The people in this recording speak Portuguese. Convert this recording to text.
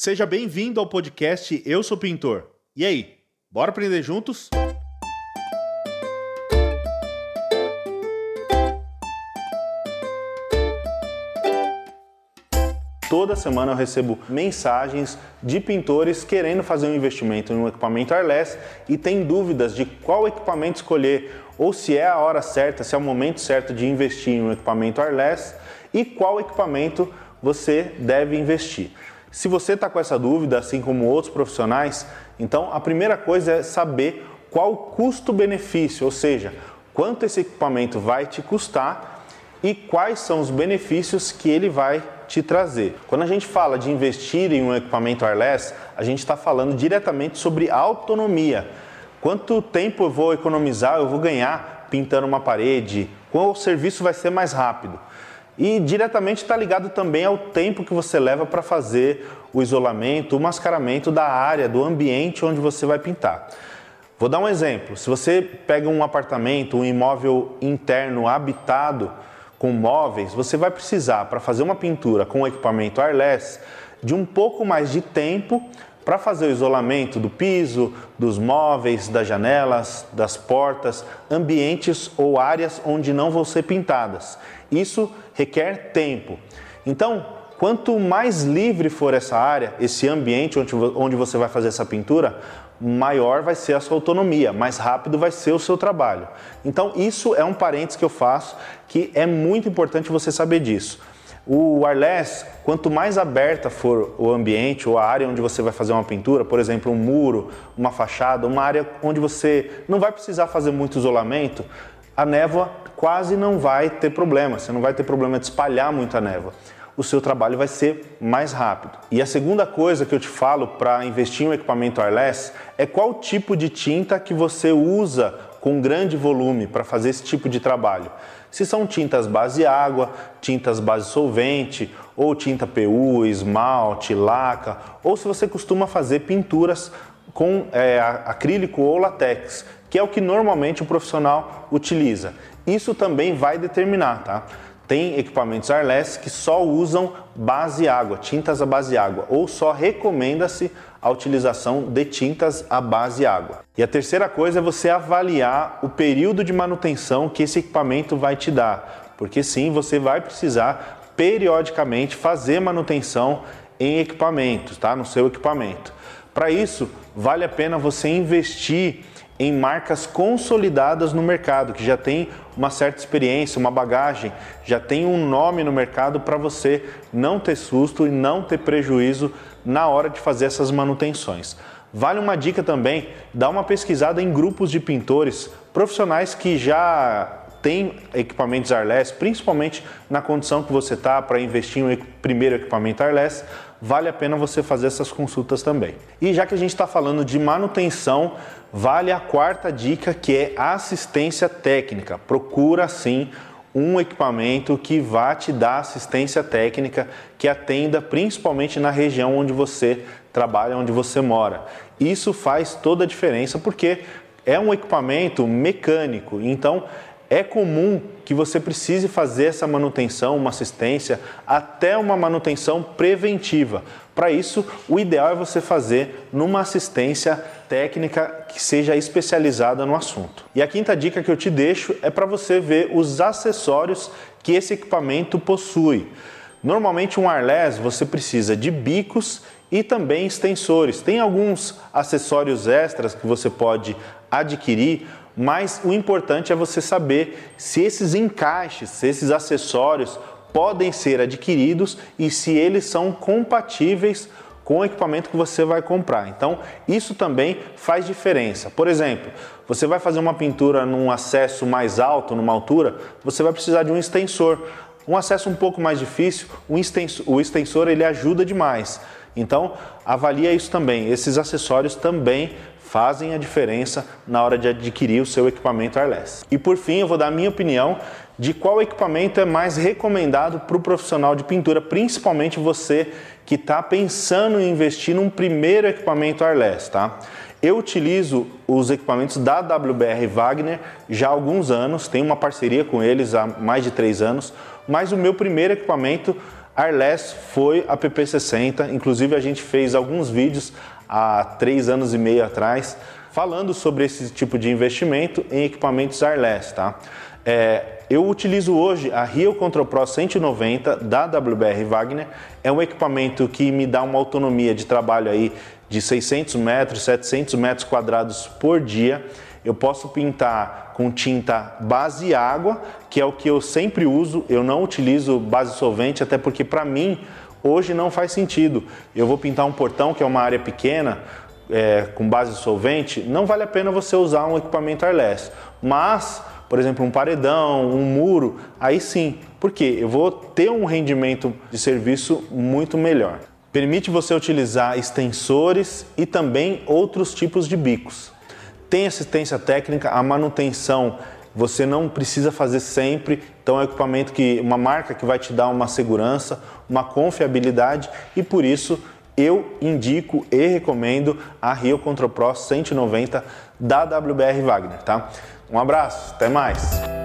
Seja bem-vindo ao podcast Eu Sou Pintor. E aí, bora aprender juntos? Toda semana eu recebo mensagens de pintores querendo fazer um investimento em um equipamento wireless e tem dúvidas de qual equipamento escolher ou se é a hora certa, se é o momento certo de investir em um equipamento wireless e qual equipamento você deve investir. Se você está com essa dúvida, assim como outros profissionais, então a primeira coisa é saber qual o custo-benefício, ou seja, quanto esse equipamento vai te custar e quais são os benefícios que ele vai te trazer. Quando a gente fala de investir em um equipamento wireless, a gente está falando diretamente sobre autonomia. Quanto tempo eu vou economizar, eu vou ganhar pintando uma parede, qual serviço vai ser mais rápido. E diretamente está ligado também ao tempo que você leva para fazer o isolamento, o mascaramento da área, do ambiente onde você vai pintar. Vou dar um exemplo. Se você pega um apartamento, um imóvel interno habitado com móveis, você vai precisar, para fazer uma pintura com equipamento wireless, de um pouco mais de tempo para fazer o isolamento do piso, dos móveis, das janelas, das portas, ambientes ou áreas onde não vão ser pintadas. Isso requer tempo. Então, quanto mais livre for essa área, esse ambiente onde você vai fazer essa pintura, maior vai ser a sua autonomia, mais rápido vai ser o seu trabalho. Então, isso é um parênteses que eu faço que é muito importante você saber disso. O wireless, quanto mais aberta for o ambiente ou a área onde você vai fazer uma pintura, por exemplo, um muro, uma fachada, uma área onde você não vai precisar fazer muito isolamento, a névoa quase não vai ter problema, você não vai ter problema de espalhar muita névoa. O seu trabalho vai ser mais rápido. E a segunda coisa que eu te falo para investir em um equipamento wireless é qual tipo de tinta que você usa com grande volume para fazer esse tipo de trabalho. Se são tintas base água, tintas base solvente, ou tinta PU, esmalte, laca, ou se você costuma fazer pinturas com é, acrílico ou latex, que é o que normalmente o profissional utiliza. Isso também vai determinar, tá? Tem equipamentos wireless que só usam base água, tintas à base água, ou só recomenda-se a utilização de tintas à base água. E a terceira coisa é você avaliar o período de manutenção que esse equipamento vai te dar, porque sim, você vai precisar periodicamente fazer manutenção em equipamentos, tá? No seu equipamento. Para isso, vale a pena você investir em marcas consolidadas no mercado, que já tem uma certa experiência, uma bagagem, já tem um nome no mercado para você não ter susto e não ter prejuízo na hora de fazer essas manutenções. Vale uma dica também, dá uma pesquisada em grupos de pintores profissionais que já têm equipamentos Arless, principalmente na condição que você está para investir em um primeiro equipamento Arless, vale a pena você fazer essas consultas também. E já que a gente está falando de manutenção, vale a quarta dica que é assistência técnica. Procura sim um equipamento que vá te dar assistência técnica que atenda principalmente na região onde você trabalha, onde você mora. Isso faz toda a diferença porque é um equipamento mecânico, então é comum que você precise fazer essa manutenção, uma assistência, até uma manutenção preventiva. Para isso, o ideal é você fazer numa assistência técnica que seja especializada no assunto. E a quinta dica que eu te deixo é para você ver os acessórios que esse equipamento possui. Normalmente um wireless você precisa de bicos e também extensores. Tem alguns acessórios extras que você pode adquirir mas o importante é você saber se esses encaixes, se esses acessórios podem ser adquiridos e se eles são compatíveis com o equipamento que você vai comprar. Então, isso também faz diferença. Por exemplo, você vai fazer uma pintura num acesso mais alto, numa altura, você vai precisar de um extensor. Um acesso um pouco mais difícil, o extensor, o extensor ele ajuda demais. Então, avalia isso também. Esses acessórios também fazem a diferença na hora de adquirir o seu equipamento wireless. E por fim, eu vou dar a minha opinião de qual equipamento é mais recomendado para o profissional de pintura, principalmente você que está pensando em investir num primeiro equipamento wireless, tá? Eu utilizo os equipamentos da WBR Wagner já há alguns anos, tenho uma parceria com eles há mais de três anos, mas o meu primeiro equipamento Arless foi a PP60, inclusive a gente fez alguns vídeos há três anos e meio atrás falando sobre esse tipo de investimento em equipamentos Arless, tá? É, eu utilizo hoje a Rio Control Pro 190 da WBR Wagner. É um equipamento que me dá uma autonomia de trabalho aí de 600 metros, 700 metros quadrados por dia. Eu posso pintar com tinta base água, que é o que eu sempre uso. Eu não utilizo base solvente, até porque para mim hoje não faz sentido. Eu vou pintar um portão, que é uma área pequena, é, com base solvente, não vale a pena você usar um equipamento airless. Mas, por exemplo, um paredão, um muro, aí sim. Porque eu vou ter um rendimento de serviço muito melhor. Permite você utilizar extensores e também outros tipos de bicos. Tem assistência técnica, a manutenção você não precisa fazer sempre, então é um equipamento que uma marca que vai te dar uma segurança, uma confiabilidade e por isso eu indico e recomendo a Rio Control Pro 190 da WBR Wagner, tá? Um abraço, até mais.